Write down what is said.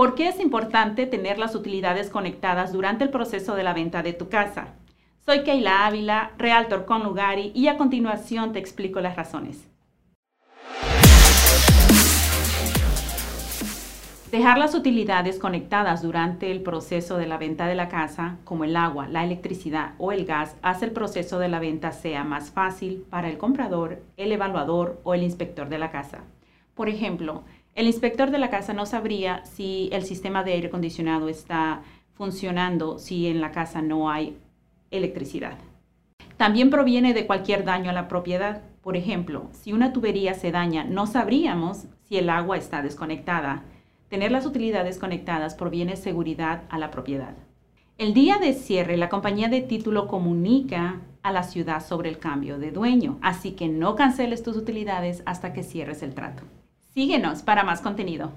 ¿Por qué es importante tener las utilidades conectadas durante el proceso de la venta de tu casa? Soy Keila Ávila, Realtor con Lugari, y a continuación te explico las razones. Dejar las utilidades conectadas durante el proceso de la venta de la casa, como el agua, la electricidad o el gas, hace el proceso de la venta sea más fácil para el comprador, el evaluador o el inspector de la casa. Por ejemplo, el inspector de la casa no sabría si el sistema de aire acondicionado está funcionando si en la casa no hay electricidad. También proviene de cualquier daño a la propiedad. Por ejemplo, si una tubería se daña, no sabríamos si el agua está desconectada. Tener las utilidades conectadas proviene seguridad a la propiedad. El día de cierre, la compañía de título comunica a la ciudad sobre el cambio de dueño, así que no canceles tus utilidades hasta que cierres el trato. Síguenos para más contenido.